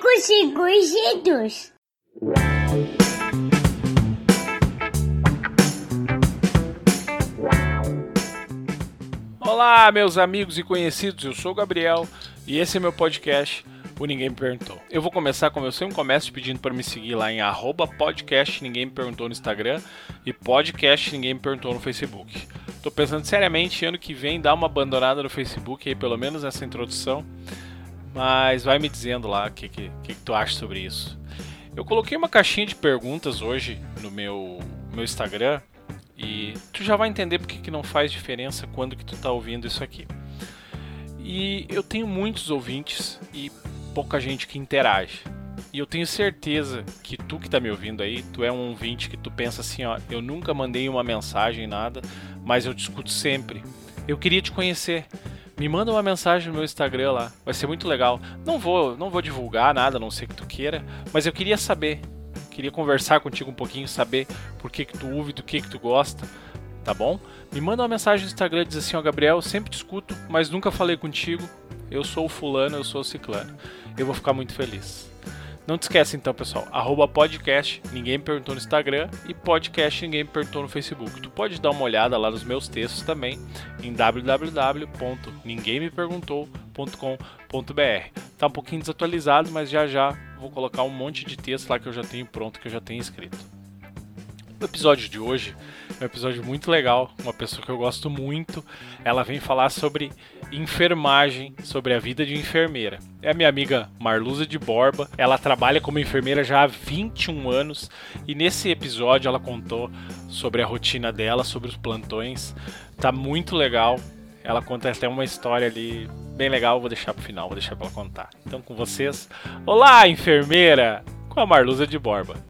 segundos. Olá, meus amigos e conhecidos, eu sou o Gabriel e esse é meu podcast, o Ninguém Me Perguntou. Eu vou começar, como eu sempre começo, pedindo para me seguir lá em arroba podcast Ninguém Me Perguntou no Instagram e podcast Ninguém Me Perguntou no Facebook. Tô pensando seriamente ano que vem dar uma abandonada no Facebook aí, pelo menos nessa introdução, mas vai me dizendo lá o que, que, que, tu acha sobre isso. Eu coloquei uma caixinha de perguntas hoje no meu, meu Instagram e tu já vai entender porque que não faz diferença quando que tu tá ouvindo isso aqui. E eu tenho muitos ouvintes e pouca gente que interage. E eu tenho certeza que tu que tá me ouvindo aí, tu é um ouvinte que tu pensa assim, ó, eu nunca mandei uma mensagem nada, mas eu te escuto sempre. Eu queria te conhecer. Me manda uma mensagem no meu Instagram lá, vai ser muito legal. Não vou, não vou divulgar nada, a não sei que tu queira, mas eu queria saber, queria conversar contigo um pouquinho, saber por que que tu ouve, do que que tu gosta, tá bom? Me manda uma mensagem no Instagram diz assim, ó, Gabriel, eu sempre te escuto, mas nunca falei contigo. Eu sou o fulano, eu sou o ciclano. Eu vou ficar muito feliz. Não te esquece então, pessoal, arroba podcast, ninguém me perguntou no Instagram e podcast ninguém me perguntou no Facebook. Tu pode dar uma olhada lá nos meus textos também em www.ninguemmeperguntou.com.br. Tá um pouquinho desatualizado, mas já já vou colocar um monte de texto lá que eu já tenho pronto, que eu já tenho escrito. O episódio de hoje é um episódio muito legal, uma pessoa que eu gosto muito. Ela vem falar sobre enfermagem, sobre a vida de enfermeira. É a minha amiga Marluza de Borba. Ela trabalha como enfermeira já há 21 anos e nesse episódio ela contou sobre a rotina dela, sobre os plantões. Tá muito legal. Ela conta até uma história ali bem legal, vou deixar pro final, vou deixar pra ela contar. Então com vocês, olá enfermeira, com a Marluza de Borba.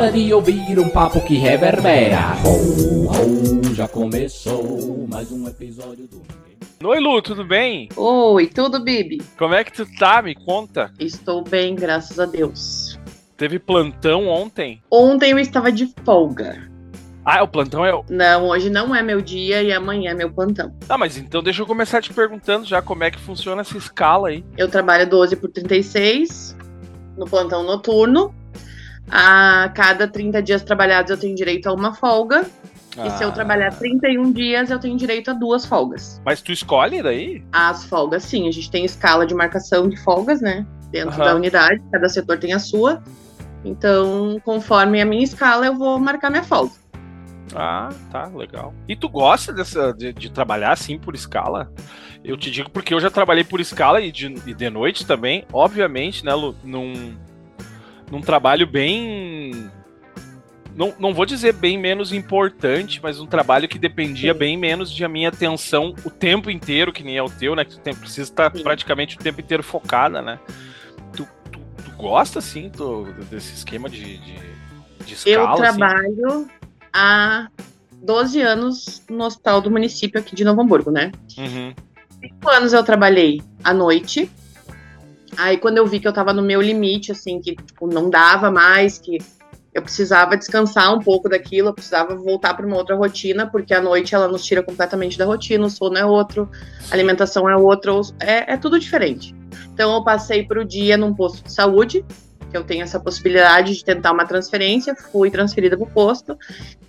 de ouvir um papo que reverbera. Ho, ho, já começou mais um episódio do Oi Lu, tudo bem? Oi, tudo, Bibi? Como é que tu tá? Me conta. Estou bem, graças a Deus. Teve plantão ontem? Ontem eu estava de folga. Ah, o plantão é. o- Não, hoje não é meu dia e amanhã é meu plantão. Ah, mas então deixa eu começar te perguntando já como é que funciona essa escala aí. Eu trabalho 12 por 36 no plantão noturno. A cada 30 dias trabalhados eu tenho direito a uma folga. E se eu Ah, trabalhar 31 dias, eu tenho direito a duas folgas. Mas tu escolhe daí? As folgas, sim, a gente tem escala de marcação de folgas, né? Dentro Aham. da unidade, cada setor tem a sua. Então, conforme a minha escala, eu vou marcar minha folga. Ah, tá, legal. E tu gosta dessa, de, de trabalhar assim por escala? Eu te digo porque eu já trabalhei por escala e de, e de noite também, obviamente, né, Lu, num, num trabalho bem. Não, não vou dizer bem menos importante, mas um trabalho que dependia Sim. bem menos de a minha atenção o tempo inteiro, que nem é o teu, né? Que tu tem- precisa estar Sim. praticamente o tempo inteiro focada, né? Tu, tu, tu gosta, assim, do- desse esquema de, de, de escala? Eu assim? trabalho há 12 anos no hospital do município aqui de Novo Hamburgo, né? Uhum. Cinco anos eu trabalhei à noite. Aí quando eu vi que eu tava no meu limite, assim, que tipo, não dava mais, que eu precisava descansar um pouco daquilo, eu precisava voltar para uma outra rotina, porque a noite ela nos tira completamente da rotina, o sono é outro, a alimentação é outro, é, é tudo diferente. Então eu passei para o dia num posto de saúde, que eu tenho essa possibilidade de tentar uma transferência, fui transferida para o posto,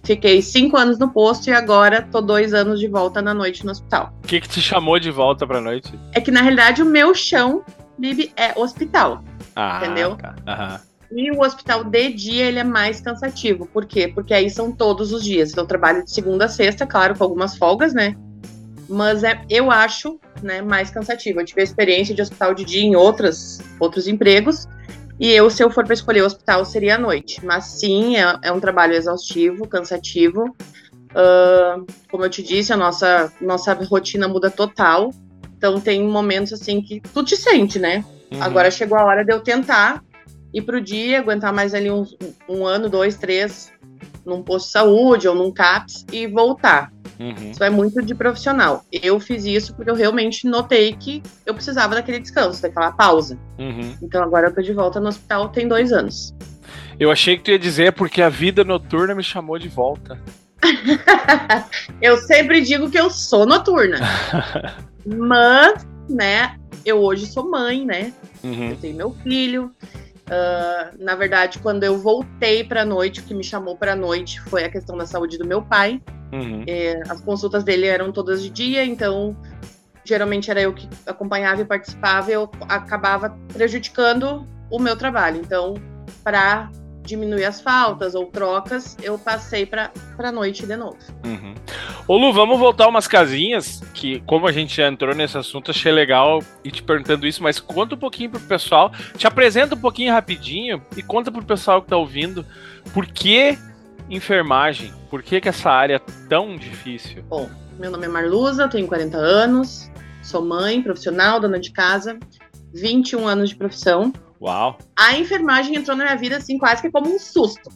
fiquei cinco anos no posto e agora tô dois anos de volta na noite no hospital. O que, que te chamou de volta pra noite? É que na realidade o meu chão, Bibi, é hospital. Ah, Entendeu? tá. Aham. E o hospital de dia ele é mais cansativo. Por quê? Porque aí são todos os dias. Então eu trabalho de segunda a sexta, claro, com algumas folgas, né? Mas é, eu acho né, mais cansativo. Eu tive a experiência de hospital de dia em outras, outros empregos. E eu, se eu for para escolher o hospital, seria à noite. Mas sim, é, é um trabalho exaustivo, cansativo. Ah, como eu te disse, a nossa, nossa rotina muda total. Então tem momentos assim que tu te sente, né? Uhum. Agora chegou a hora de eu tentar ir pro dia, aguentar mais ali uns, um ano, dois, três, num posto de saúde ou num CAPS e voltar. Uhum. Isso é muito de profissional. Eu fiz isso porque eu realmente notei que eu precisava daquele descanso, daquela pausa. Uhum. Então agora eu tô de volta no hospital tem dois anos. Eu achei que tu ia dizer porque a vida noturna me chamou de volta. eu sempre digo que eu sou noturna. Mas, né, eu hoje sou mãe, né? Uhum. Eu tenho meu filho. Uh, na verdade, quando eu voltei para a noite, o que me chamou para a noite foi a questão da saúde do meu pai. Uhum. É, as consultas dele eram todas de dia, então geralmente era eu que acompanhava e participava, e eu acabava prejudicando o meu trabalho. Então, para diminuir as faltas ou trocas, eu passei para a noite de novo. Uhum. Ô Lu, vamos voltar umas casinhas, que como a gente já entrou nesse assunto, achei legal ir te perguntando isso, mas conta um pouquinho pro pessoal, te apresenta um pouquinho rapidinho e conta pro pessoal que tá ouvindo por que enfermagem, por que, que essa área é tão difícil? Bom, meu nome é Marluza, tenho 40 anos, sou mãe, profissional, dona de casa, 21 anos de profissão. Uau! A enfermagem entrou na minha vida assim quase que como um susto.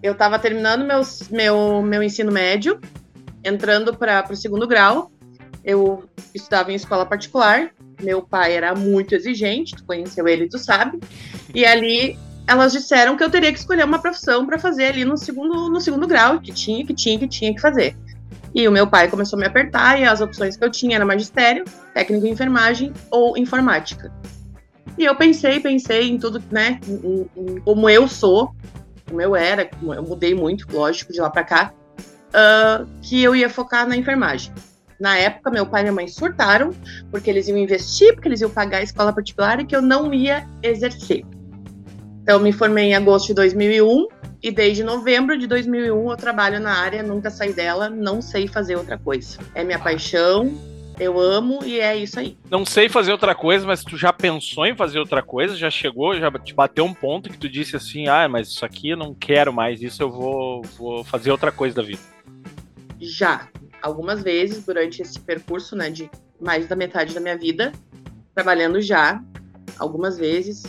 Eu estava terminando meus, meu, meu ensino médio, entrando para o segundo grau. Eu estudava em escola particular. Meu pai era muito exigente, tu conheceu ele, tu sabe. E ali elas disseram que eu teria que escolher uma profissão para fazer ali no segundo, no segundo grau, que tinha, que tinha, que tinha que fazer. E o meu pai começou a me apertar e as opções que eu tinha era magistério, técnico em enfermagem ou informática. E eu pensei, pensei em tudo, né? Em, em como eu sou, como eu era, como eu mudei muito, lógico, de lá para cá, uh, que eu ia focar na enfermagem. Na época, meu pai e minha mãe surtaram, porque eles iam investir, porque eles iam pagar a escola particular e que eu não ia exercer. Então, me formei em agosto de 2001 e desde novembro de 2001 eu trabalho na área, nunca saí dela, não sei fazer outra coisa. É minha paixão, eu amo e é isso aí. Não sei fazer outra coisa, mas tu já pensou em fazer outra coisa? Já chegou, já te bateu um ponto que tu disse assim: ah, mas isso aqui eu não quero mais, isso eu vou, vou fazer outra coisa da vida? Já. Algumas vezes durante esse percurso, né, de mais da metade da minha vida, trabalhando já, algumas vezes,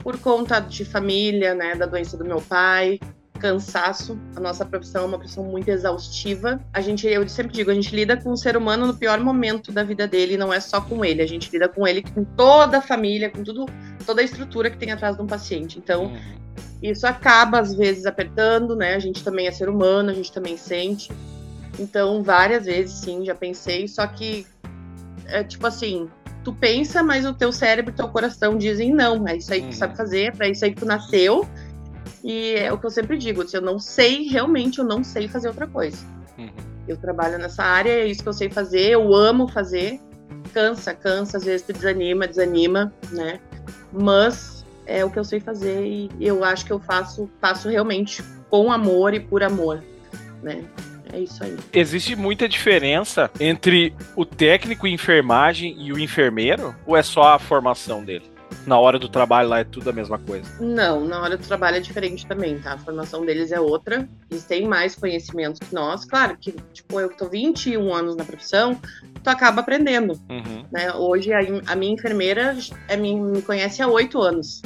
por conta de família, né, da doença do meu pai, cansaço. A nossa profissão é uma profissão muito exaustiva. A gente, eu sempre digo, a gente lida com o ser humano no pior momento da vida dele, não é só com ele, a gente lida com ele com toda a família, com tudo, toda a estrutura que tem atrás de um paciente. Então, uhum. isso acaba às vezes apertando, né? A gente também é ser humano, a gente também sente. Então, várias vezes sim, já pensei, só que é tipo assim, tu pensa, mas o teu cérebro e teu coração dizem não, é isso aí que tu sabe uhum. fazer, é isso aí que tu nasceu e é o que eu sempre digo, se eu não sei, realmente eu não sei fazer outra coisa. Uhum. Eu trabalho nessa área, é isso que eu sei fazer, eu amo fazer. Cansa, cansa, às vezes tu desanima, desanima, né? Mas é o que eu sei fazer e eu acho que eu faço, faço realmente com amor e por amor, né? É isso aí. Existe muita diferença entre o técnico em enfermagem e o enfermeiro? Ou é só a formação dele? Na hora do trabalho lá é tudo a mesma coisa? Não, na hora do trabalho é diferente também, tá? A formação deles é outra. Eles têm mais conhecimentos que nós. Claro que, tipo, eu tô 21 anos na profissão, tu acaba aprendendo. Uhum. Né? Hoje, a, a, minha enfermeira é, me, me conhece há oito anos.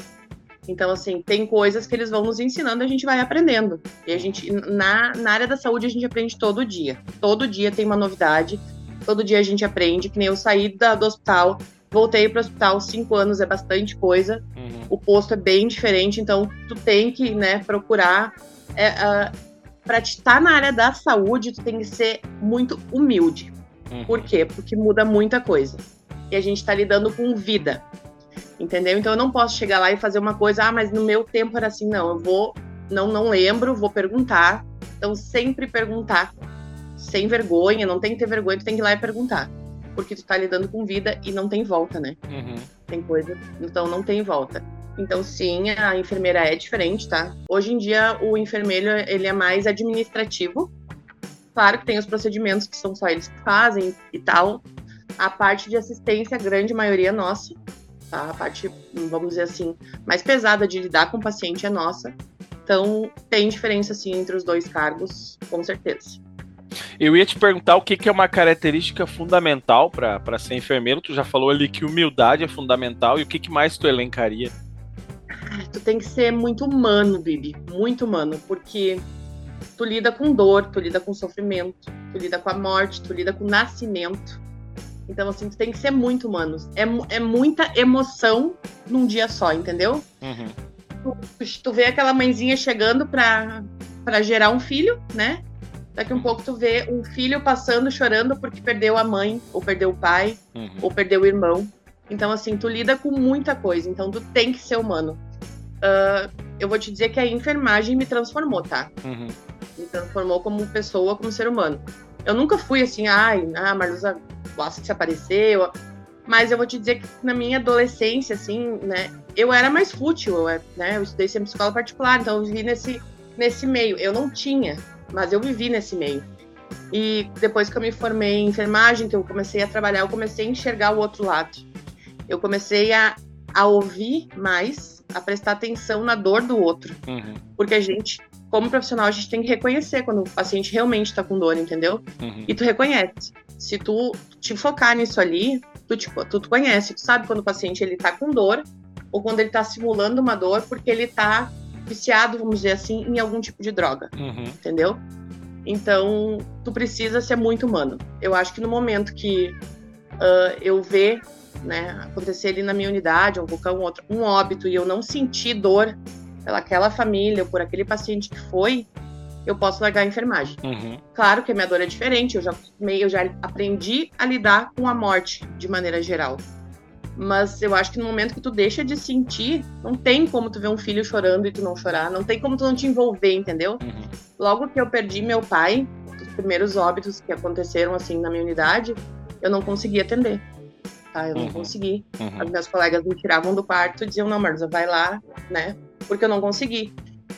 Então, assim, tem coisas que eles vão nos ensinando e a gente vai aprendendo. E a gente, na, na área da saúde, a gente aprende todo dia. Todo dia tem uma novidade. Todo dia a gente aprende. Que nem eu saí da, do hospital, Voltei para o hospital cinco anos, é bastante coisa. Uhum. O posto é bem diferente, então tu tem que, né, procurar. É, uh, para estar tá na área da saúde, tu tem que ser muito humilde. Uhum. Por quê? Porque muda muita coisa. E a gente está lidando com vida. Entendeu? Então eu não posso chegar lá e fazer uma coisa, ah, mas no meu tempo era assim, não. Eu vou, não, não lembro, vou perguntar. Então sempre perguntar, sem vergonha, não tem que ter vergonha, tu tem que ir lá e perguntar porque tu tá lidando com vida e não tem volta, né? Uhum. Tem coisa, então não tem volta. Então, sim, a enfermeira é diferente, tá? Hoje em dia, o enfermeiro, ele é mais administrativo. Claro que tem os procedimentos que são só eles que fazem e tal. A parte de assistência, a grande maioria é nossa. Tá? A parte, vamos dizer assim, mais pesada de lidar com o paciente é nossa. Então, tem diferença, sim, entre os dois cargos, com certeza. Eu ia te perguntar o que, que é uma característica fundamental para ser enfermeiro. Tu já falou ali que humildade é fundamental. E o que, que mais tu elencaria? tu tem que ser muito humano, Bibi. Muito humano. Porque tu lida com dor, tu lida com sofrimento, tu lida com a morte, tu lida com o nascimento. Então, assim, tu tem que ser muito humano. É, é muita emoção num dia só, entendeu? Uhum. Tu, tu vê aquela mãezinha chegando pra, pra gerar um filho, né? Daqui um pouco tu vê um filho passando chorando porque perdeu a mãe, ou perdeu o pai, Uhum. ou perdeu o irmão. Então, assim, tu lida com muita coisa. Então, tu tem que ser humano. Ah, eu vou te dizer que a enfermagem me transformou, tá? Uhum. Me transformou como pessoa, como ser humano. Eu nunca fui assim, ai, a Marluza gosta de se aparecer. Mas eu vou te dizer que na minha adolescência, assim, né, eu era mais fútil, eu, né? Eu estudei sempre em escola particular, então eu vivi nesse, nesse meio. Eu não tinha, mas eu vivi nesse meio. E depois que eu me formei em enfermagem, que eu comecei a trabalhar, eu comecei a enxergar o outro lado. Eu comecei a, a ouvir mais, a prestar atenção na dor do outro. Uhum. Porque a gente, como profissional, a gente tem que reconhecer quando o paciente realmente tá com dor, entendeu? Uhum. E tu reconhece. Se tu te focar nisso ali, tu, te, tu, tu conhece, tu sabe quando o paciente ele tá com dor ou quando ele tá simulando uma dor porque ele tá viciado, vamos dizer assim, em algum tipo de droga Uhum. entendeu? Então, tu precisa ser muito humano. Eu acho que no momento que ah, eu ver né, acontecer ali na minha unidade, ou qualquer um outro, um óbito, e eu não sentir dor pelaquela família, ou por aquele paciente que foi, eu posso largar a enfermagem. Uhum. Claro que a minha dor é diferente, eu já eu já aprendi a lidar com a morte de maneira geral. Mas eu acho que no momento que tu deixa de sentir, não tem como tu ver um filho chorando e tu não chorar, não tem como tu não te envolver, entendeu? Uhum. Logo que eu perdi meu pai, os primeiros óbitos que aconteceram assim na minha unidade, eu não consegui atender. Tá? Eu não Uhum. consegui. Uhum. As minhas colegas me tiravam do quarto e diziam, não, Marisa, vai lá, né? Porque eu não consegui.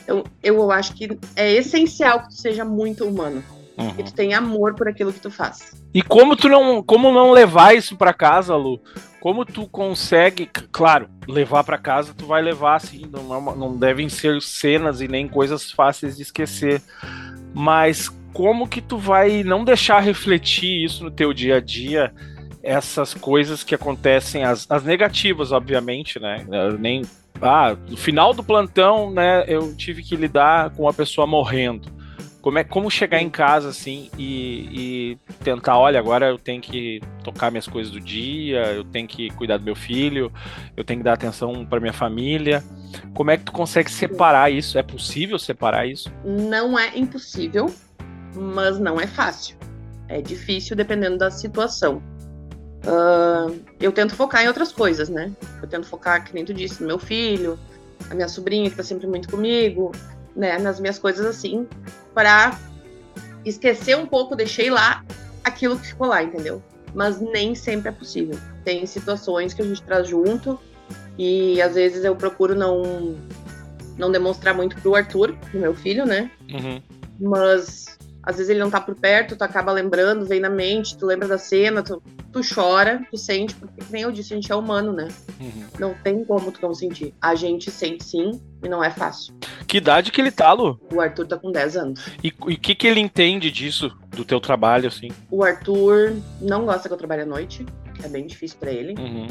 Eu, eu acho que é essencial que tu seja muito humano. Uhum. Que tu tenha amor por aquilo que tu faz. E como tu não, como não levar isso pra casa, Lu? Como tu consegue, claro, levar pra casa, tu vai levar assim, não, é uma- não devem ser cenas e nem coisas fáceis de esquecer. Mas como que tu vai não deixar refletir isso no teu dia a dia, essas coisas que acontecem, as, as negativas, obviamente, né? Nem ah, no final do plantão, né, eu tive que lidar com a pessoa morrendo. Como é como chegar em casa assim e, e tentar, olha, agora eu tenho que tocar minhas coisas do dia, eu tenho que cuidar do meu filho, eu tenho que dar atenção para minha família. Como é que tu consegue separar isso? É possível separar isso? Não é impossível, mas não é fácil. É difícil dependendo da situação. Ah, eu tento focar em outras coisas, né? Eu tento focar, que nem tu disse, no meu filho, a minha sobrinha que tá sempre muito comigo, né? Nas minhas coisas assim, para esquecer um pouco, deixei lá aquilo que ficou lá, entendeu? Mas nem sempre é possível. Tem situações que a gente traz junto e às vezes eu procuro não não demonstrar muito pro Arthur, pro meu filho, né? Uhum. mas às vezes ele não tá por perto, tu acaba lembrando, vem na mente, tu lembra da cena, tu, tu chora, tu sente, porque que nem eu disse, a gente é humano, né? Uhum. Não tem como tu não sentir. A gente sente sim, e não é fácil. Que idade que ele tá, Lu? O Arthur tá com 10 anos. E o que, que ele entende disso, do teu trabalho, assim? O Arthur não gosta que eu trabalhe à noite, é bem difícil pra ele, Uhum.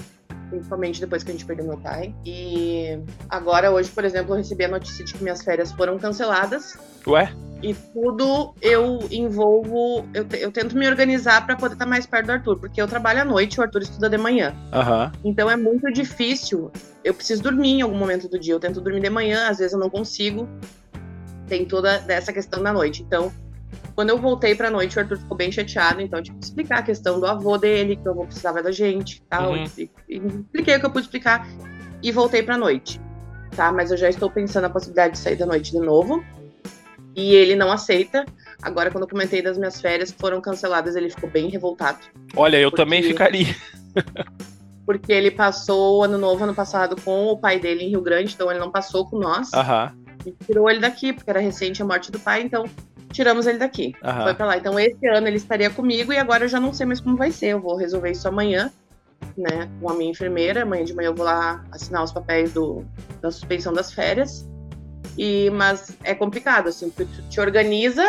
Principalmente depois que a gente perdeu meu pai. E agora, hoje, por exemplo, eu recebi a notícia de que minhas férias foram canceladas. Ué? E tudo eu envolvo, eu, eu tento me organizar para poder estar mais perto do Arthur, porque eu trabalho à noite e o Arthur estuda de manhã. Aham. Então é muito difícil. Eu preciso dormir em algum momento do dia. Eu tento dormir de manhã, às vezes eu não consigo. Tem toda essa questão da noite. Então, quando eu voltei pra noite, o Arthur ficou bem chateado. Então, eu tive que explicar a questão do avô dele, que o avô precisava da gente e tal. Uhum. E, e expliquei o que eu pude explicar e voltei pra noite. Tá? Mas eu já estou pensando na possibilidade de sair da noite de novo. E ele não aceita. Agora, quando eu comentei das minhas férias que foram canceladas, ele ficou bem revoltado. Olha, eu Porque- também ficaria. Porque ele passou o ano novo ano passado com o pai dele em Rio Grande, então ele não passou com nós. Aham. E tirou ele daqui, porque era recente a morte do pai, então tiramos ele daqui. Aham. Foi pra lá. Então esse ano ele estaria comigo e agora eu já não sei mais como vai ser. Eu vou resolver isso amanhã, né? Com a minha enfermeira. Amanhã de manhã eu vou lá assinar os papéis do, da suspensão das férias. E, mas é complicado, assim, porque tu te organiza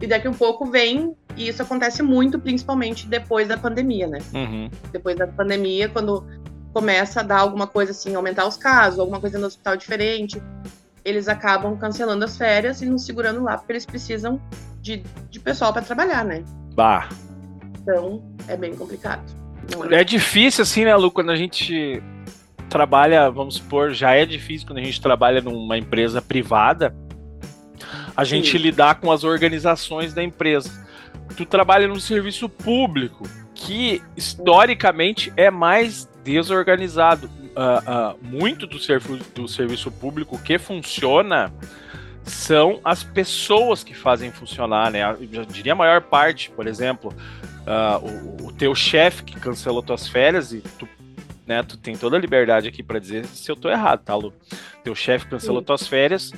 e daqui um pouco vem. E isso acontece muito, principalmente depois da pandemia, né? Uhum. depois da pandemia, quando começa a dar alguma coisa assim, aumentar os casos, alguma coisa no hospital diferente, eles acabam cancelando as férias e nos segurando lá porque eles precisam de, de pessoal para trabalhar, né? Bah. Então é bem complicado. É? é difícil assim, né, Lu, quando a gente trabalha, vamos supor, já é difícil quando a gente trabalha numa empresa privada, a gente Sim. lidar com as organizações da empresa. Tu trabalha num serviço público que historicamente é mais desorganizado. Uh, uh, muito do, do serviço público que funciona são as pessoas que fazem funcionar, né? Eu diria a maior parte, por exemplo, uh, o, o, teu chefe que cancelou tuas férias e tu, né, tu tem toda a liberdade aqui para dizer se eu tô errado, tá, Lu? Teu chefe cancelou Sim. tuas férias,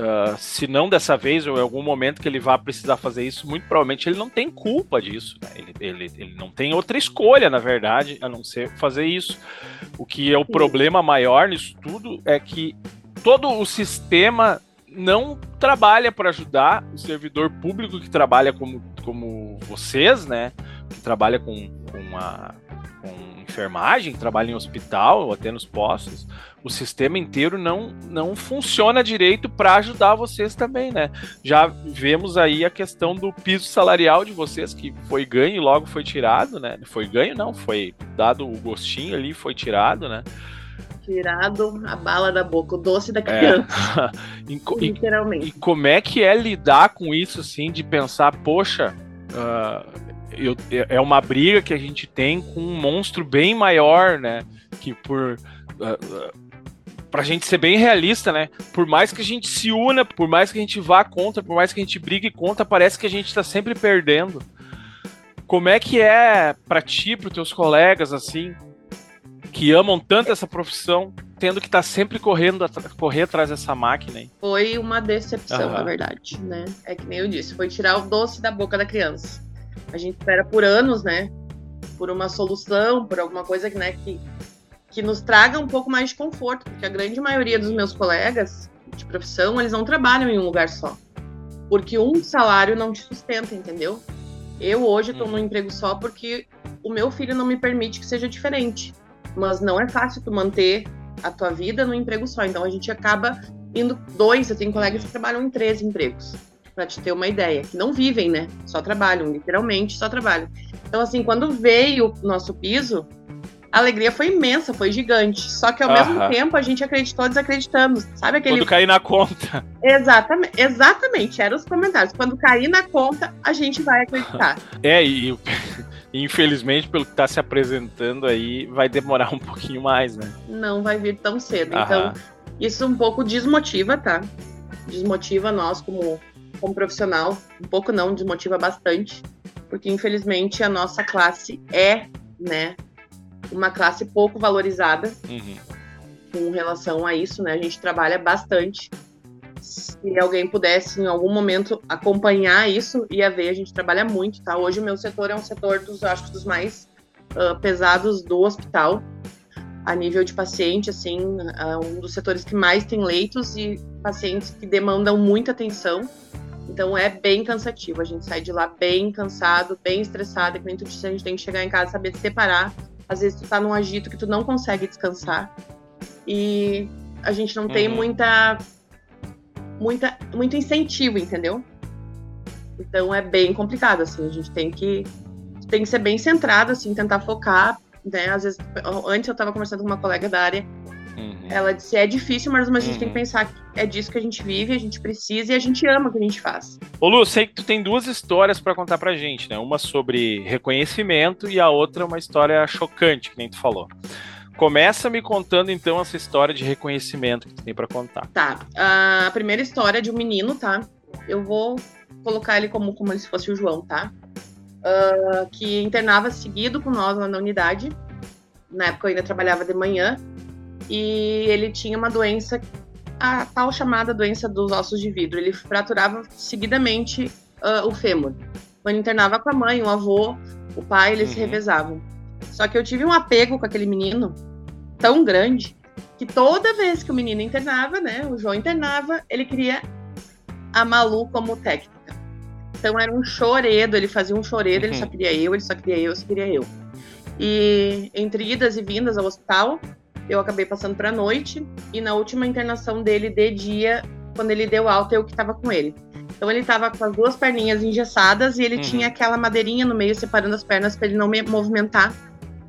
Uh, se não dessa vez ou em algum momento que ele vá precisar fazer isso, muito provavelmente ele não tem culpa disso. Né? Ele, ele, ele não tem outra escolha, na verdade, a não ser fazer isso. O que é o problema maior nisso tudo é que todo o sistema não trabalha para ajudar o servidor público que trabalha como, como vocês, né? Que trabalha com, com, a, com enfermagem, trabalha em hospital ou até nos postos o sistema inteiro não, não funciona direito para ajudar vocês também, né? Já vemos aí a questão do piso salarial de vocês, que foi ganho e logo foi tirado, né? Foi ganho, não, foi dado o gostinho ali, foi tirado, né? Tirado a bala da boca, o doce da é. criança. É. e, Literalmente. E, como é que é lidar com isso, assim, de pensar, poxa, uh, eu, é uma briga que a gente tem com um monstro bem maior, né? Que por. Uh, pra gente ser bem realista, né? Por mais que a gente se una, por mais que a gente vá contra, por mais que a gente brigue contra, parece que a gente tá sempre perdendo. Como é que é para ti, pros teus colegas, assim, que amam tanto essa profissão, tendo que estar tá sempre correndo correr atrás dessa máquina? Hein? Foi uma decepção, uhum. na verdade, né? É que nem eu disse, foi tirar o doce da boca da criança. A gente espera por anos, né? Por uma solução, por alguma coisa que, né, que que nos traga um pouco mais de conforto, porque a grande maioria dos meus colegas de profissão, eles não trabalham em um lugar só. Porque um salário não te sustenta, entendeu? Eu hoje estou num uhum. emprego só porque o meu filho não me permite que seja diferente. Mas não é fácil tu manter a tua vida num emprego só. Então a gente acaba indo dois, eu tenho colegas que trabalham em três empregos. Pra te ter uma ideia. Que não vivem, né? Só trabalham, literalmente só trabalham. Então, assim, quando veio o nosso piso, a alegria foi imensa, foi gigante. Só que ao mesmo tempo a gente acreditou desacreditando. Sabe aquele. Quando cair na conta. Exatamente, exatamente, eram os comentários. Quando cair na conta, a gente vai acreditar. É, e infelizmente, pelo que está se apresentando aí, vai demorar um pouquinho mais, né? Não vai vir tão cedo. Então, isso um pouco desmotiva, tá? Desmotiva nós como, como profissional. Um pouco não, desmotiva bastante. Porque infelizmente a nossa classe é, né, uma classe pouco valorizada uhum. com relação a isso, né? A gente trabalha bastante. Se alguém pudesse em algum momento acompanhar isso, ia ver, a gente trabalha muito, tá? Hoje o meu setor é um setor dos, acho dos mais uh, pesados do hospital, a nível de paciente, assim, uh, um dos setores que mais tem leitos e pacientes que demandam muita atenção. Então é bem cansativo. A gente sai de lá bem cansado, bem estressado. E tu disse, a gente tem que chegar em casa saber separar às vezes tu tá num agito que tu não consegue descansar. E a gente não uhum. tem muita, muita, muito incentivo, entendeu? Então é bem complicado, assim, a gente tem que, tem que ser bem centrado, assim, tentar focar, né? Às vezes, antes eu tava conversando com uma colega da área Uhum. Ela disse: é difícil, mas, mas a gente uhum. tem que uhum. pensar que é disso que a gente vive, a gente precisa e a gente ama o que a gente faz. Ô Lu, sei que tu tem duas histórias para contar pra gente, né? Uma sobre reconhecimento e a outra uma história chocante, que nem tu falou. Começa me contando então essa história de reconhecimento que tu tem para contar. Tá. A primeira história é de um menino, tá? Eu vou colocar ele como, como se fosse o João, tá? Uh, que internava seguido com nós lá na unidade. Na época eu ainda trabalhava de manhã e ele tinha uma doença, a tal chamada doença dos ossos de vidro. Ele fraturava seguidamente uh, o fêmur. Quando internava com a mãe, o avô, o pai, eles uhum. se revezavam. Só que eu tive um apego com aquele menino tão grande que toda vez que o menino internava, né, o João internava, ele queria a Malu como técnica. Então era um choredo, ele fazia um choredo, uhum. ele só queria eu, ele só queria eu, só queria eu. E entre idas e vindas ao hospital, eu acabei passando para noite. E na última internação dele de dia, quando ele deu alta, eu que estava com ele. Então ele estava com as duas perninhas engessadas e ele uhum. tinha aquela madeirinha no meio separando as pernas para ele não me movimentar.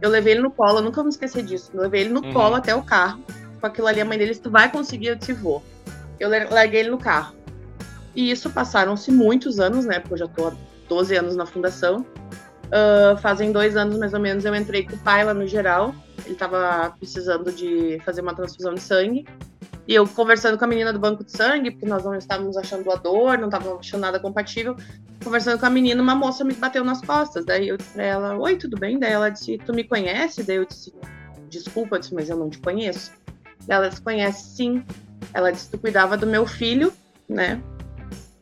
Eu levei ele no colo, eu nunca vou me esquecer disso. Eu levei ele no uhum. colo até o carro. Com aquilo ali, a mãe dele, se tu vai conseguir, eu te vou. Eu larguei ele no carro. E isso passaram-se muitos anos, né? Porque eu já tô há 12 anos na fundação. Uh, fazem dois anos mais ou menos eu entrei com o pai lá no geral. Ele estava precisando de fazer uma transfusão de sangue. E eu conversando com a menina do banco de sangue, porque nós não estávamos achando doador, não estávamos achando nada compatível. Conversando com a menina, uma moça me bateu nas costas. Daí eu disse pra ela: Oi, tudo bem? Daí ela disse: Tu me conhece? Daí eu disse: Desculpa, eu disse, mas eu não te conheço. Daí ela disse: Conhece sim. Ela disse: Tu cuidava do meu filho, né?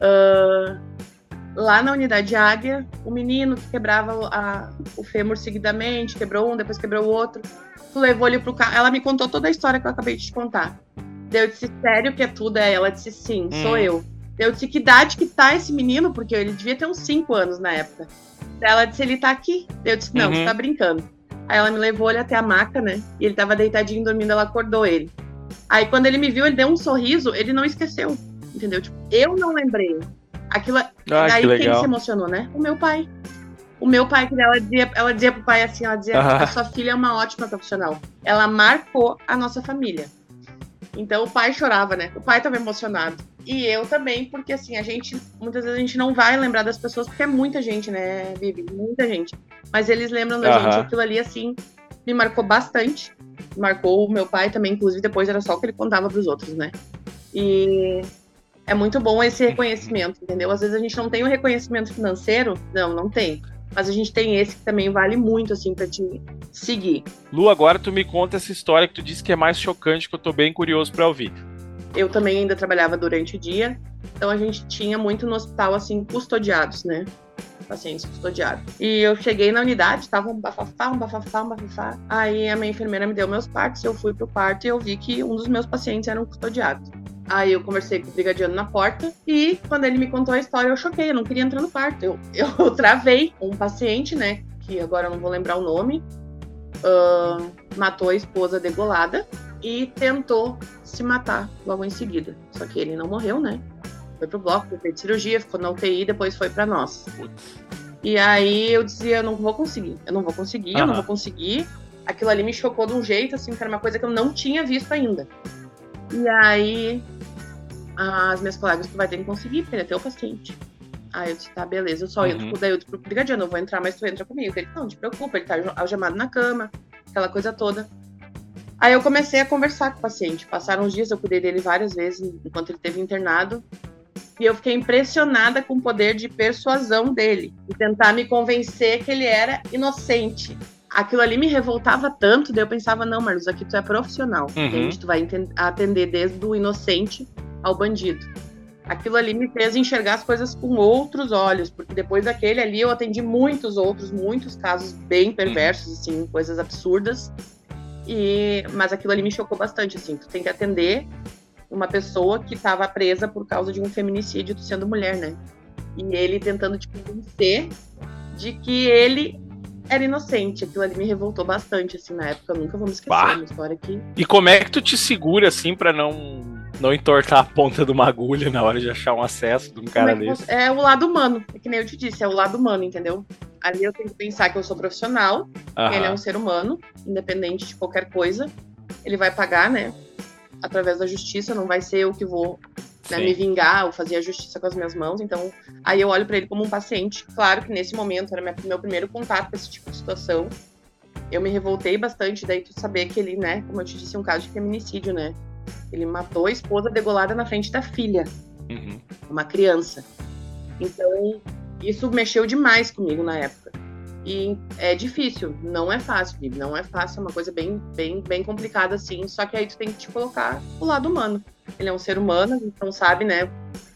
Uh, lá na unidade Águia, o menino que quebrava a, o fêmur seguidamente, quebrou um, depois quebrou o outro. Tu levou ele pro carro. Ela me contou toda a história que eu acabei de te contar. Eu disse, sério que é tudo? É, ela disse, sim, hum. sou eu. Eu disse, que idade que tá esse menino? Porque ele devia ter uns 5 anos na época. Ela disse, ele tá aqui. Eu disse, não, uhum. você tá brincando. Aí ela me levou ele até a maca, né? E ele tava deitadinho dormindo, ela acordou ele. Aí quando ele me viu, ele deu um sorriso, ele não esqueceu. Entendeu? Tipo, eu não lembrei. Aquilo. Ah, aí que quem se emocionou, né? O meu pai. O meu pai, que ela dizia, ela dizia pro pai assim, ela dizia, a sua filha é uma ótima profissional. Ela marcou a nossa família. Então o pai chorava, né? O pai tava emocionado. E eu também, porque assim, a gente, muitas vezes a gente não vai lembrar das pessoas, porque é muita gente, né, Bibi? Muita gente. Mas eles lembram da gente. Aquilo ali, assim, me marcou bastante. Marcou o meu pai também, inclusive depois era só o que ele contava pros outros, né? E é muito bom esse reconhecimento, entendeu? Às vezes a gente não tem o um reconhecimento financeiro, não, não tem. Mas a gente tem esse que também vale muito, assim, pra te seguir. Lu, agora tu me conta essa história que tu disse que é mais chocante, que eu tô bem curioso para ouvir. Eu também ainda trabalhava durante o dia, então a gente tinha muito no hospital, assim, custodiados, né? Pacientes custodiados. E eu cheguei na unidade, tava um bafafá, um bafafá, um bafafá. Aí a minha enfermeira me deu meus partos, eu fui pro quarto e eu vi que um dos meus pacientes eram custodiados. Aí eu conversei com o brigadiano na porta e quando ele me contou a história, eu choquei, eu não queria entrar no quarto. Eu, eu travei um paciente, né, que agora eu não vou lembrar o nome, uh, matou a esposa degolada e tentou se matar logo em seguida. Só que ele não morreu, né? Foi pro bloco, fez cirurgia, ficou na UTI, depois foi para nós. E aí eu dizia, eu não vou conseguir, eu não vou conseguir, uhum. eu não vou conseguir. Aquilo ali me chocou de um jeito, assim, que era uma coisa que eu não tinha visto ainda. E aí as minhas colegas, tu vai ter que conseguir, porque ele é teu paciente. Aí eu disse, tá, beleza, eu só uhum. entro, daí eu disse pro brigadiano, eu vou entrar, mas tu entra comigo. Ele, não, não te preocupa, ele tá algemado na cama, aquela coisa toda. Aí eu comecei a conversar com o paciente. Passaram uns dias, eu cuidei dele várias vezes enquanto ele esteve internado. E eu fiquei impressionada com o poder de persuasão dele. E tentar me convencer que ele era inocente. Aquilo ali me revoltava tanto, daí eu pensava, não, Marlos, aqui tu é profissional. Uhum. Entende? Tu vai atender desde o inocente ao bandido. Aquilo ali me fez enxergar as coisas com outros olhos, porque depois daquele ali eu atendi muitos outros, muitos casos bem perversos, assim, coisas absurdas. E mas aquilo ali me chocou bastante, assim, tu tem que atender uma pessoa que estava presa por causa de um feminicídio, tu sendo mulher, né? E ele tentando te convencer de que ele era inocente. Aquilo ali me revoltou bastante, assim, na época. Eu nunca vou me esquecer bah. uma história aqui. E como é que tu te segura, assim, para não não entortar a ponta de uma agulha na hora de achar um acesso de um cara é desse. É o lado humano, é que nem eu te disse, é o lado humano, entendeu? Ali eu tenho que pensar que eu sou profissional, que ele é um ser humano, independente de qualquer coisa. Ele vai pagar, né? Através da justiça, não vai ser eu que vou né, me vingar ou fazer a justiça com as minhas mãos. Então, aí eu olho para ele como um paciente. Claro que nesse momento era meu primeiro contato com esse tipo de situação. Eu me revoltei bastante, daí tu saber que ele, né, como eu te disse, é um caso de feminicídio, né? Ele matou a esposa degolada na frente da filha, uhum. uma criança. Então, isso mexeu demais comigo na época. E é difícil, não é fácil, não é fácil, é uma coisa bem, bem, bem complicada assim. Só que aí tu tem que te colocar o lado humano. Ele é um ser humano, então sabe, né?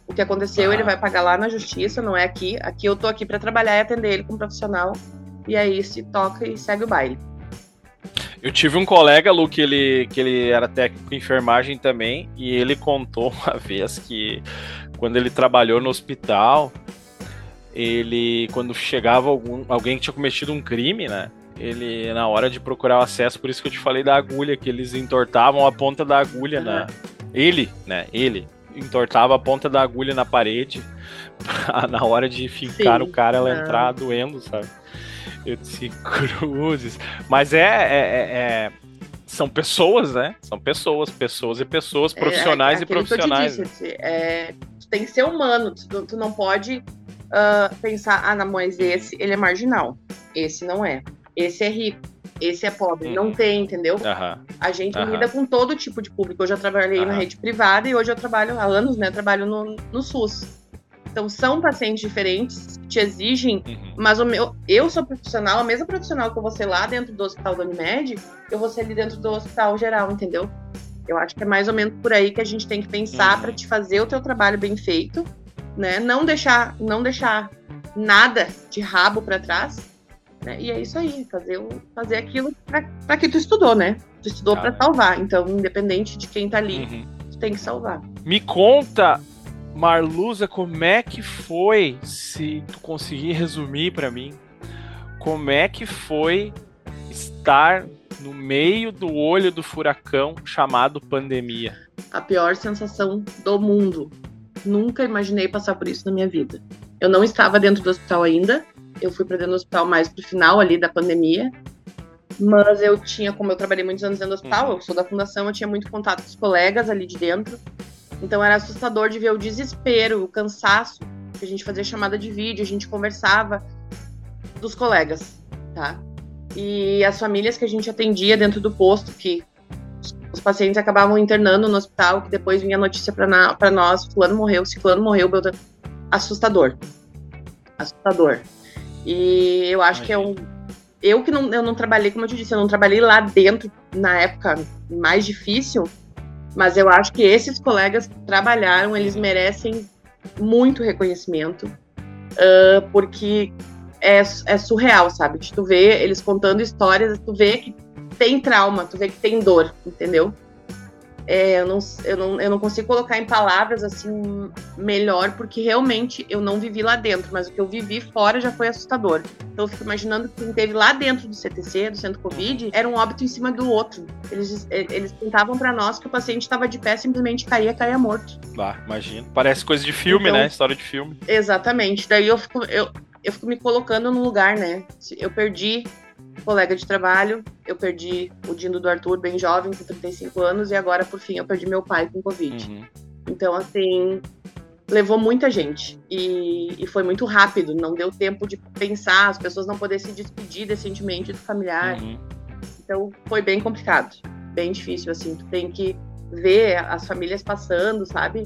O que aconteceu, ah. ele vai pagar lá na justiça, não é aqui. Aqui eu tô aqui para trabalhar e atender ele como profissional. E aí se toca e segue o baile. Eu tive um colega, Lu, que ele, que ele era técnico em enfermagem também, e ele contou uma vez que quando ele trabalhou no hospital, ele, quando chegava algum, alguém que tinha cometido um crime, né? ele na hora de procurar o acesso, por isso que eu te falei da agulha, que eles entortavam a ponta da agulha uhum. na. Ele, né? Ele entortava a ponta da agulha na parede na hora de fincar Sim. o cara ela entrar doendo, sabe? Eu disse, cruzes. Mas é, é, é, é, São pessoas, né? São pessoas, pessoas e pessoas, é, profissionais e profissionais. Que eu te disse, é, tem que ser humano, tu, tu não pode uh, pensar, ah, não, mas esse ele é marginal. Esse não é. Esse é rico. Esse é pobre. Não uhum. tem, entendeu? A gente lida com todo tipo de público. Eu já trabalhei na rede privada e hoje eu trabalho há anos, né? Trabalho no, no SUS. Então são pacientes diferentes que te exigem, uhum. mas o meu, eu sou profissional, a mesma profissional que eu vou ser lá dentro do hospital da Unimed, eu vou ser ali dentro do hospital geral, entendeu? Eu acho que é mais ou menos por aí que a gente tem que pensar uhum. para te fazer o teu trabalho bem feito, né? Não deixar, não deixar nada de rabo para trás, né? E é isso aí, fazer, fazer aquilo para que tu estudou, né? Tu estudou para salvar, então independente de quem tá ali, uhum. tu tem que salvar. Me conta Marluza, como é que foi, se tu conseguir resumir para mim, como é que foi estar no meio do olho do furacão chamado pandemia? A pior sensação do mundo. Nunca imaginei passar por isso na minha vida. Eu não estava dentro do hospital ainda. Eu fui para dentro do hospital mais pro final ali da pandemia. Mas eu tinha, como eu trabalhei muitos anos dentro do hospital, uhum. eu sou da fundação, eu tinha muito contato com os colegas ali de dentro. Então era assustador de ver o desespero, o cansaço, que a gente fazia chamada de vídeo, a gente conversava dos colegas, tá? E as famílias que a gente atendia dentro do posto, que os pacientes acabavam internando no hospital, que depois vinha a notícia para nós, fulano morreu, ciclano morreu, assustador. Assustador. E eu acho Imagina. que é um eu que não, eu não trabalhei, como eu te disse, eu não trabalhei lá dentro na época mais difícil, mas eu acho que esses colegas que trabalharam, eles merecem muito reconhecimento, uh, porque é, é, surreal, sabe? Tu ver eles contando histórias, tu vê que tem trauma, tu vê que tem dor, entendeu? É, eu, não, eu, não, eu não consigo colocar em palavras assim melhor, porque realmente eu não vivi lá dentro, mas o que eu vivi fora já foi assustador. Então eu fico imaginando que quem teve lá dentro do CTC, do centro Covid, era um óbito em cima do outro. Eles, eles contavam para nós que o paciente estava de pé, simplesmente caía, caía morto. Ah, imagina. Parece coisa de filme, então, né? História de filme. Exatamente. Daí eu fico, eu, eu fico me colocando no lugar, né? Eu perdi colega de trabalho, eu perdi o Dindo do Arthur, bem jovem, com 35 anos, e agora, por fim, eu perdi meu pai com Covid. Uhum. Então, assim, levou muita gente. E, e, foi muito rápido, não deu tempo de pensar, as pessoas não poderem se despedir decentemente do familiar. Uhum. Então, foi bem complicado, bem difícil, assim. Tu tem que ver as famílias passando, sabe?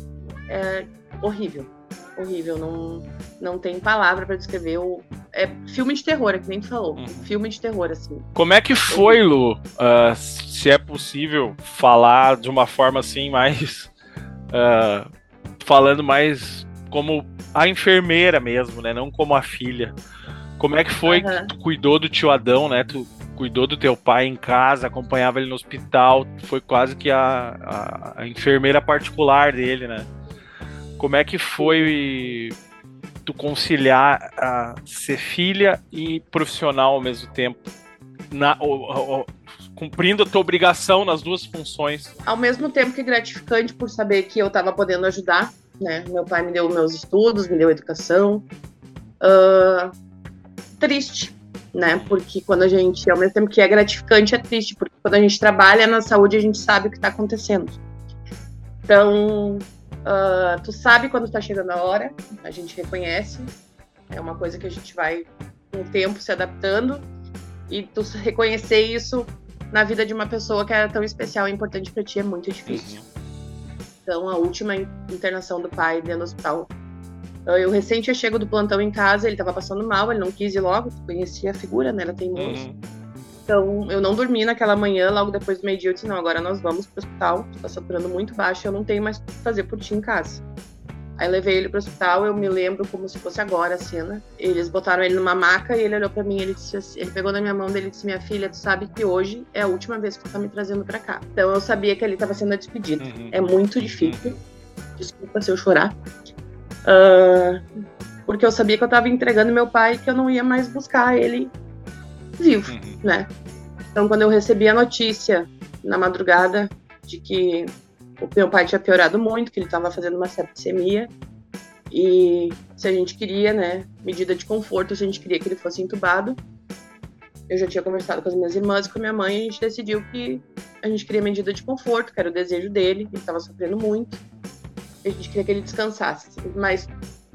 É horrível horrível, não, não tem palavra para descrever. O, é filme de terror, é que nem tu falou. Uhum. Filme de terror, assim. Como é que foi, Lu? Uh, se é possível falar de uma forma assim, mais. Uh, falando mais como a enfermeira mesmo, né? Não como a filha. Como é que foi uhum. que tu cuidou do tio Adão, né? Tu cuidou do teu pai em casa, acompanhava ele no hospital, foi quase que a, a, a enfermeira particular dele, né? Como é que foi tu conciliar a ser filha e profissional ao mesmo tempo? Na, cumprindo a tua obrigação nas duas funções. Ao mesmo tempo que gratificante por saber que eu estava podendo ajudar, né? Meu pai me deu meus estudos, me deu educação. Uh, triste, né? Porque quando a gente, ao mesmo tempo que é gratificante, é triste, porque quando a gente trabalha na saúde, a gente sabe o que está acontecendo. Então, Uh, tu sabe quando está chegando a hora, a gente reconhece. É uma coisa que a gente vai com o tempo se adaptando. E tu reconhecer isso na vida de uma pessoa que era tão especial e importante para ti é muito difícil. Então, a última internação do pai dentro do hospital. Eu recente eu chego do plantão em casa, ele estava passando mal, ele não quis ir logo, conhecia a figura, né? Ela tem Uhum. Então, eu não dormi naquela manhã, logo depois do meio-dia, eu disse, não, agora nós vamos pro hospital, tá saturando muito baixo, eu não tenho mais o que fazer por ti em casa. Aí levei ele pro hospital, eu me lembro como se fosse agora a cena. Eles botaram ele numa maca e ele olhou para mim, ele disse assim, ele pegou na minha mão dele e disse: "Minha filha, tu sabe que hoje é a última vez que tu tá me trazendo para cá". Então eu sabia que ele estava sendo despedido. Uhum. É muito difícil. Desculpa se eu chorar. Uh, porque eu sabia que eu estava entregando meu pai que eu não ia mais buscar ele vivo, Uhum. né? Então, quando eu recebi a notícia na madrugada de que o meu pai tinha piorado muito, que ele estava fazendo uma septicemia, e se a gente queria, né, medida de conforto, se a gente queria que ele fosse entubado, eu já tinha conversado com as minhas irmãs e com a minha mãe, e a gente decidiu que a gente queria medida de conforto, que era o desejo dele, ele estava sofrendo muito, e a gente queria que ele descansasse. Mas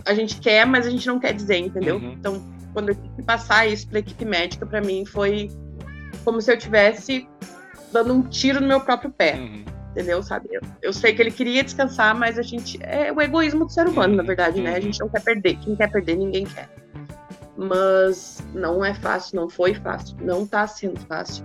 a gente quer, mas a gente não quer dizer, entendeu? Uhum. Então, quando eu tive que passar isso para a equipe médica, para mim foi como se eu tivesse dando um tiro no meu próprio pé, Uhum. entendeu? Sabe? Eu, eu sei que ele queria descansar, mas a gente é o egoísmo do ser humano, na verdade, né? A gente não quer perder. Quem quer perder, ninguém quer. Mas não é fácil, não foi fácil, não tá sendo fácil.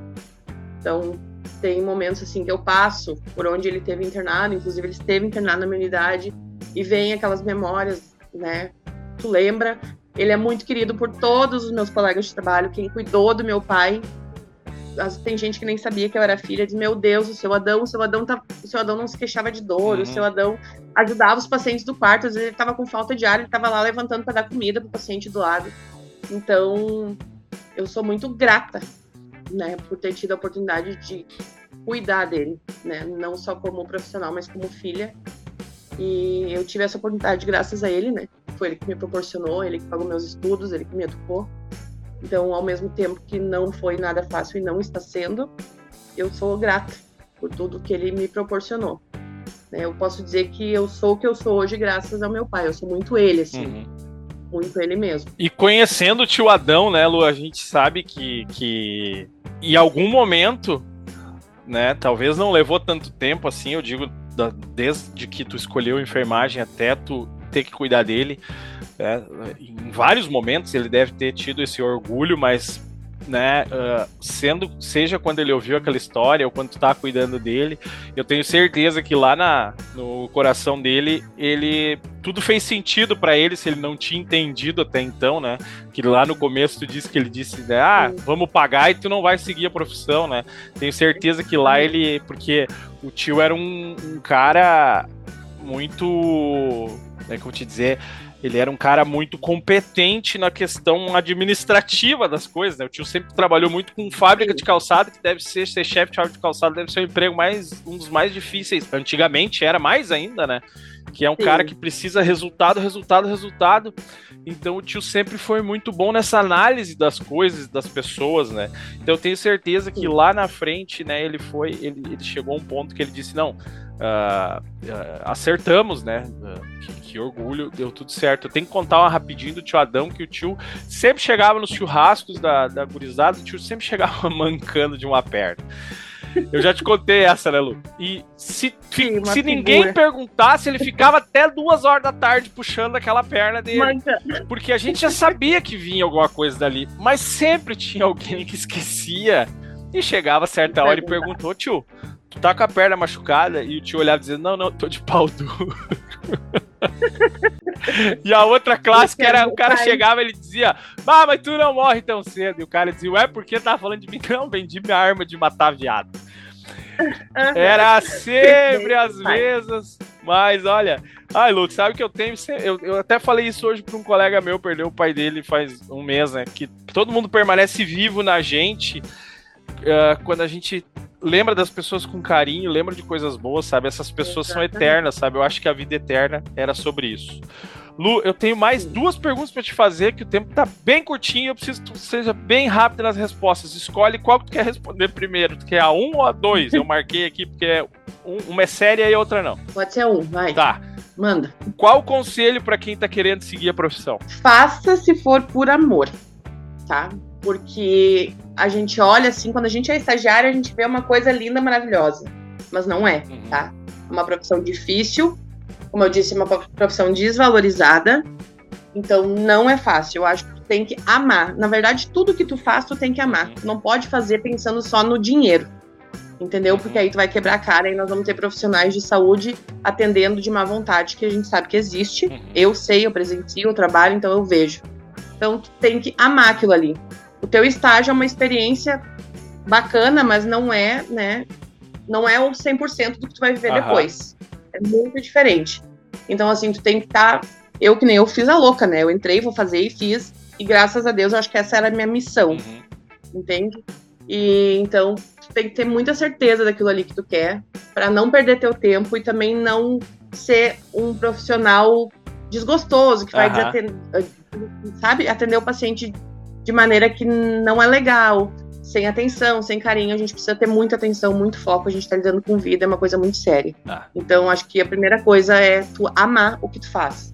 Então, tem momentos assim que eu passo por onde ele teve internado, inclusive ele esteve internado na minha unidade, e vem aquelas memórias, né? Tu lembra? Ele é muito querido por todos os meus colegas de trabalho, quem cuidou do meu pai. Tem gente que nem sabia que eu era filha, diz: Meu Deus, o seu Adão, o seu Adão, tá, o seu Adão não se queixava de dor, Uhum. o seu Adão ajudava os pacientes do quarto, às vezes ele tava com falta de ar, ele tava lá levantando para dar comida pro paciente do lado. Então, eu sou muito grata, né, por ter tido a oportunidade de cuidar dele, né, não só como profissional, mas como filha. E eu tive essa oportunidade graças a ele, né? Foi ele que me proporcionou, ele que pagou meus estudos, ele que me educou. Então, ao mesmo tempo que não foi nada fácil e não está sendo, eu sou grata por tudo que ele me proporcionou. né? Eu posso dizer que eu sou o que eu sou hoje graças ao meu pai. Eu sou muito ele, assim, Uhum. muito ele mesmo. E conhecendo o tio Adão, né, Lu, a gente sabe que, que em algum momento, né, talvez não levou tanto tempo assim, eu digo, da- desde que tu escolheu enfermagem até tu ter que cuidar dele, né, em vários momentos ele deve ter tido esse orgulho, mas né, ah, sendo, seja quando ele ouviu aquela história ou quando tu tá cuidando dele, eu tenho certeza que lá na, no coração dele, ele tudo fez sentido pra ele se ele não tinha entendido até então, né? Que lá no começo tu disse que ele disse, né, ah, vamos pagar e tu não vai seguir a profissão, né? Tenho certeza que lá ele, porque o tio era um, um cara muito, como é que eu vou te dizer, ele era um cara muito competente na questão administrativa das coisas, né? O tio sempre trabalhou muito com fábrica de calçado, que deve ser, ser chefe de fábrica de calçado, deve ser o emprego mais, um dos mais difíceis. Antigamente era mais ainda, né? Que é um Sim. cara que precisa resultado, resultado, resultado. Então o tio sempre foi muito bom nessa análise das coisas, das pessoas, né? Então eu tenho certeza que Sim. lá na frente, né, ele foi, ele, ele chegou a um ponto que ele disse, não, ah, acertamos, né? Ah, que, que orgulho, deu tudo certo. Eu tenho que contar uma rapidinho do tio Adão, que o tio sempre chegava nos churrascos da, da gurizada, o tio sempre chegava mancando de uma perna. Eu já te contei essa, né, Lu? E se, Sim, se ninguém figura. perguntasse, ele ficava até duas horas da tarde puxando aquela perna dele. Porque a gente já sabia que vinha alguma coisa dali, mas sempre tinha alguém que esquecia e chegava a certa hora e perguntou, tio, tu tá com a perna machucada? E o tio olhava dizendo, não, não, tô de pau duro. e a outra clássica era, o cara chegava e ele dizia, ah, mas tu não morre tão cedo. E o cara dizia, ué, por que tá falando de mim? Não, vendi minha arma de matar viado. Era sempre as mesmas, mas olha, ai, Lu, sabe que eu tenho. se- Eu, eu até falei isso hoje pra um colega meu, perdeu o pai dele faz um mês, né? Que todo mundo permanece vivo na gente ah, quando a gente lembra das pessoas com carinho, lembra de coisas boas, sabe? Essas pessoas são Exatamente. eternas, sabe? Eu acho que a vida eterna era sobre isso. Lu, eu tenho mais Sim. duas perguntas pra te fazer, que o tempo tá bem curtinho e eu preciso que tu seja bem rápido nas respostas. Escolhe qual que tu quer responder primeiro. Tu quer a um ou a dois? Eu marquei aqui porque é um- uma é séria e a outra não. Pode ser um, vai. Tá. Manda. Qual o conselho pra quem tá querendo seguir a profissão? Faça se for por amor, tá? Porque a gente olha assim, quando a gente é estagiário, a gente vê uma coisa linda, maravilhosa. Mas não é, Uhum. tá? É uma profissão difícil, como eu disse, é uma profissão desvalorizada. Então não é fácil. Eu acho que tu tem que amar. Na verdade, tudo que tu faz, tu tem que amar. Uhum. Tu não pode fazer pensando só no dinheiro. Entendeu? Uhum. Porque aí tu vai quebrar a cara e nós vamos ter profissionais de saúde atendendo de má vontade, que a gente sabe que existe. Uhum. Eu sei, eu presencio, eu trabalho, então eu vejo. Então tu tem que amar aquilo ali. O teu estágio é uma experiência bacana, mas não é, né? Não é o 100% do que tu vai viver Aham. depois. É muito diferente. Então, assim, tu tem que estar. Eu, que nem eu fiz a louca, né? Eu entrei, vou fazer e fiz. E graças a Deus, eu acho que essa era a minha missão. Uhum. entende? E então tu tem que ter muita certeza daquilo ali que tu quer, para não perder teu tempo e também não ser um profissional desgostoso que vai desatender, sabe, atender o paciente de maneira que não é legal, sem atenção, sem carinho. A gente precisa ter muita atenção, muito foco. A gente tá lidando com vida, é uma coisa muito séria. Ah. Então, acho que a primeira coisa é tu amar o que tu faz.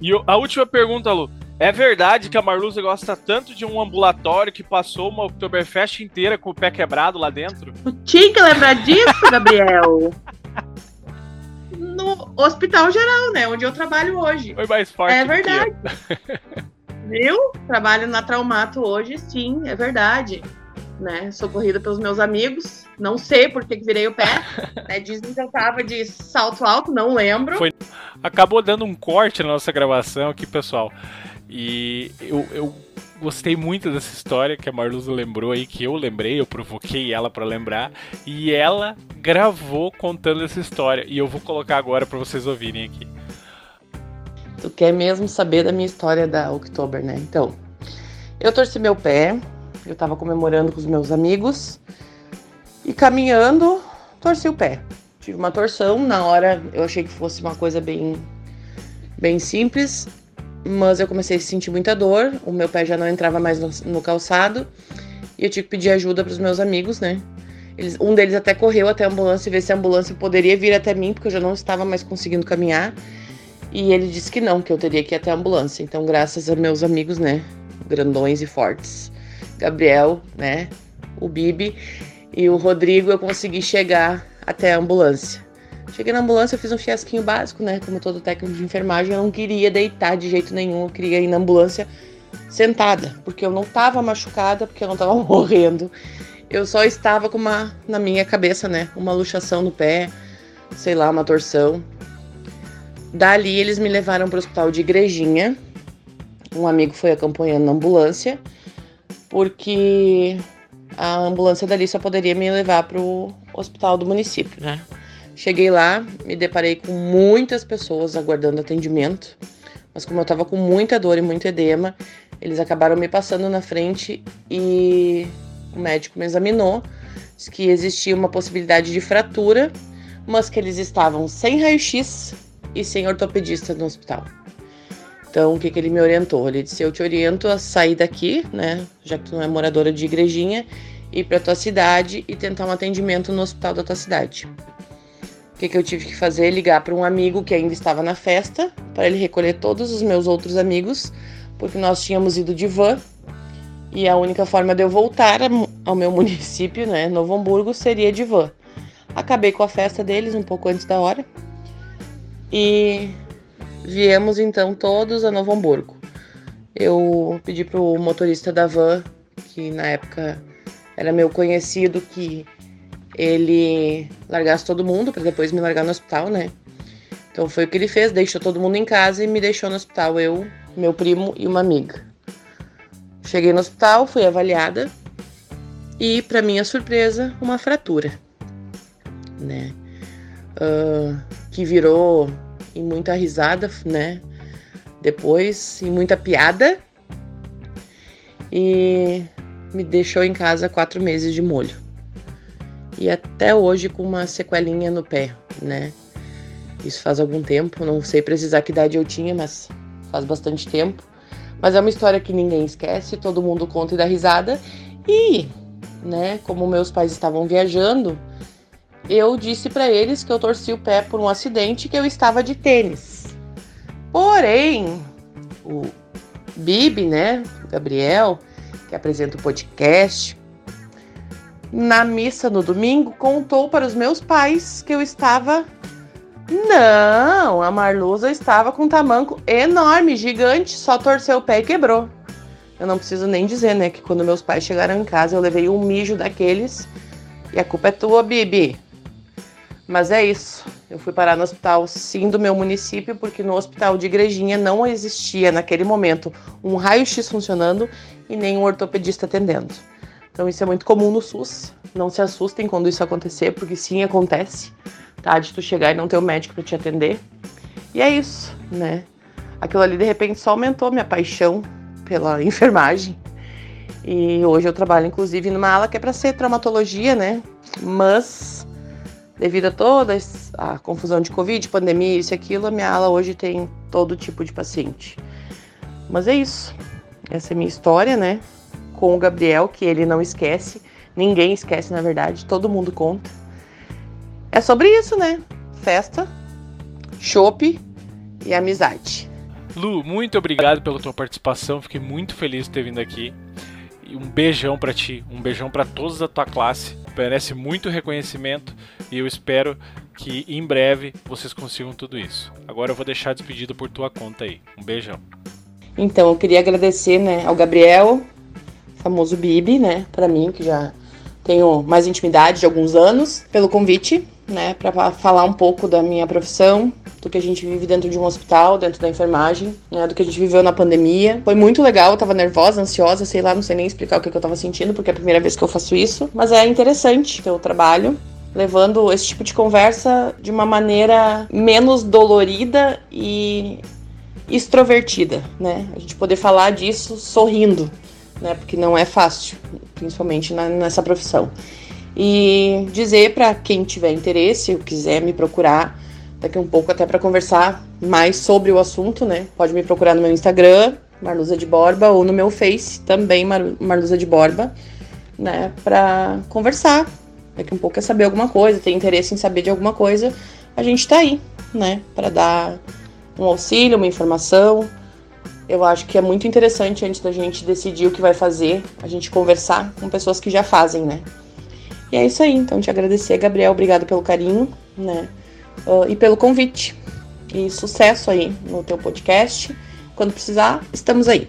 E a última pergunta, Lu. É verdade que a Marluza gosta tanto de um ambulatório que passou uma Oktoberfest inteira com o pé quebrado lá dentro? Tu tinha que lembrar disso, Gabriel. No hospital geral, né? Onde eu trabalho hoje. Foi mais forte É verdade. Viu? Trabalho na Traumato hoje, sim, é verdade. Né? Socorrida pelos meus amigos. Não sei por que virei o pé. né? Dizem que eu tava de salto alto, não lembro. Foi- Acabou dando um corte na nossa gravação aqui, pessoal. E eu, eu gostei muito dessa história que a Marluza lembrou aí, que eu lembrei, eu provoquei ela pra lembrar. E ela gravou contando essa história. E eu vou colocar agora pra vocês ouvirem aqui. Tu quer mesmo saber da minha história da Oktober, né? Então, eu torci meu pé, eu tava comemorando com os meus amigos e caminhando, torci o pé. Tive uma torção, na hora eu achei que fosse uma coisa bem, bem simples, mas eu comecei a sentir muita dor, o meu pé já não entrava mais no, no calçado e eu tive que pedir ajuda para os meus amigos, né? Eles- um deles até correu até a ambulância e ver se a ambulância poderia vir até mim, porque eu já não estava mais conseguindo caminhar. E ele disse que não, que eu teria que ir até a ambulância. Então, graças a meus amigos, né, grandões e fortes, Gabriel, né, o Bibi e o Rodrigo, eu consegui chegar até a ambulância. Cheguei na ambulância, eu fiz um fiasquinho básico, né, como todo técnico de enfermagem, eu não queria deitar de jeito nenhum, eu queria ir na ambulância sentada, porque eu não tava machucada, porque eu não tava morrendo. Eu só estava com uma, na minha cabeça, né, uma luxação no pé, sei lá, uma torção. Dali eles me levaram para o hospital de Igrejinha. Um amigo foi acompanhando na ambulância, porque a ambulância dali só poderia me levar para o hospital do município, né? Cheguei lá, me deparei com muitas pessoas aguardando atendimento, mas como eu tava com muita dor e muito edema, eles acabaram me passando na frente e o médico me examinou, disse que existia uma possibilidade de fratura, mas que eles estavam sem raio-x e sem ortopedista no hospital. Então, o que, que ele me orientou? Ele disse: Eu te oriento a sair daqui, né? Já que tu não é moradora de igrejinha, ir para tua cidade e tentar um atendimento no hospital da tua cidade. O que, que eu tive que fazer? Ligar para um amigo que ainda estava na festa, para ele recolher todos os meus outros amigos, porque nós tínhamos ido de van e a única forma de eu voltar ao meu município, né, Novo Hamburgo, seria de van. Acabei com a festa deles um pouco antes da hora e viemos então todos a Novo Hamburgo. Eu pedi pro motorista da van, que na época era meu conhecido, que ele largasse todo mundo para depois me largar no hospital, né? Então foi o que ele fez, deixou todo mundo em casa e me deixou no hospital, eu, meu primo e uma amiga. Cheguei no hospital, fui avaliada e, para minha surpresa, uma fratura, né? Uh, que virou em muita risada, né? Depois, em muita piada. E me deixou em casa quatro meses de molho. E até hoje com uma sequelinha no pé, né? Isso faz algum tempo, não sei precisar que idade eu tinha, mas faz bastante tempo. Mas é uma história que ninguém esquece, todo mundo conta e dá risada. E, né, como meus pais estavam viajando, eu disse para eles que eu torci o pé por um acidente que eu estava de tênis. Porém, o Bibi, né, Gabriel, que apresenta o podcast, na missa no domingo, contou para os meus pais que eu estava. Não, a Marluza estava com um tamanco enorme, gigante, só torceu o pé e quebrou. Eu não preciso nem dizer, né, que quando meus pais chegaram em casa eu levei um mijo daqueles e a culpa é tua, Bibi. Mas é isso. Eu fui parar no hospital, sim, do meu município, porque no hospital de Igrejinha não existia, naquele momento, um raio-x funcionando e nem um ortopedista atendendo. Então isso é muito comum no SUS. Não se assustem quando isso acontecer, porque sim, acontece. Tá? De tu chegar e não ter o médico para te atender. E é isso, né? Aquilo ali, de repente, só aumentou minha paixão pela enfermagem. E hoje eu trabalho, inclusive, numa ala que é para ser traumatologia, né? Mas, devido a toda a confusão de Covid, pandemia, isso e aquilo, a minha ala hoje tem todo tipo de paciente. Mas é isso. Essa é a minha história, né? Com o Gabriel, que ele não esquece. Ninguém esquece, na verdade, todo mundo conta. É sobre isso, né? Festa, chope e amizade. Lu, muito obrigado pela tua participação. Fiquei muito feliz de ter vindo aqui. E um beijão para ti, um beijão para todos da tua classe. Merece muito reconhecimento e eu espero que em breve vocês consigam tudo isso. Agora eu vou deixar despedido por tua conta aí. Um beijão. Então, eu queria agradecer, né, ao Gabriel, famoso Bibi, né, para mim que já tenho mais intimidade de alguns anos, pelo convite, né, para falar um pouco da minha profissão, do que a gente vive dentro de um hospital, dentro da enfermagem, né, do que a gente viveu na pandemia. Foi muito legal, eu tava nervosa, ansiosa, sei lá, não sei nem explicar o que, que eu tava sentindo, porque é a primeira vez que eu faço isso, mas é interessante o trabalho levando esse tipo de conversa de uma maneira menos dolorida e extrovertida, né? A gente poder falar disso sorrindo, né? Porque não é fácil, principalmente na, nessa profissão. E dizer para quem tiver interesse ou quiser me procurar daqui um pouco até para conversar mais sobre o assunto, né? Pode me procurar no meu Instagram, Marluza de Borba, ou no meu Face, também Mar Marluza de Borba, né? Para conversar. Daqui um pouco quer saber alguma coisa, tem interesse em saber de alguma coisa, a gente tá aí, né? Para dar um auxílio, uma informação. Eu acho que é muito interessante antes da gente decidir o que vai fazer, a gente conversar com pessoas que já fazem, né? E é isso aí. Então, te agradecer, Gabriel. Obrigado pelo carinho, né? Uh, e pelo convite. E sucesso aí no teu podcast. Quando precisar, estamos aí.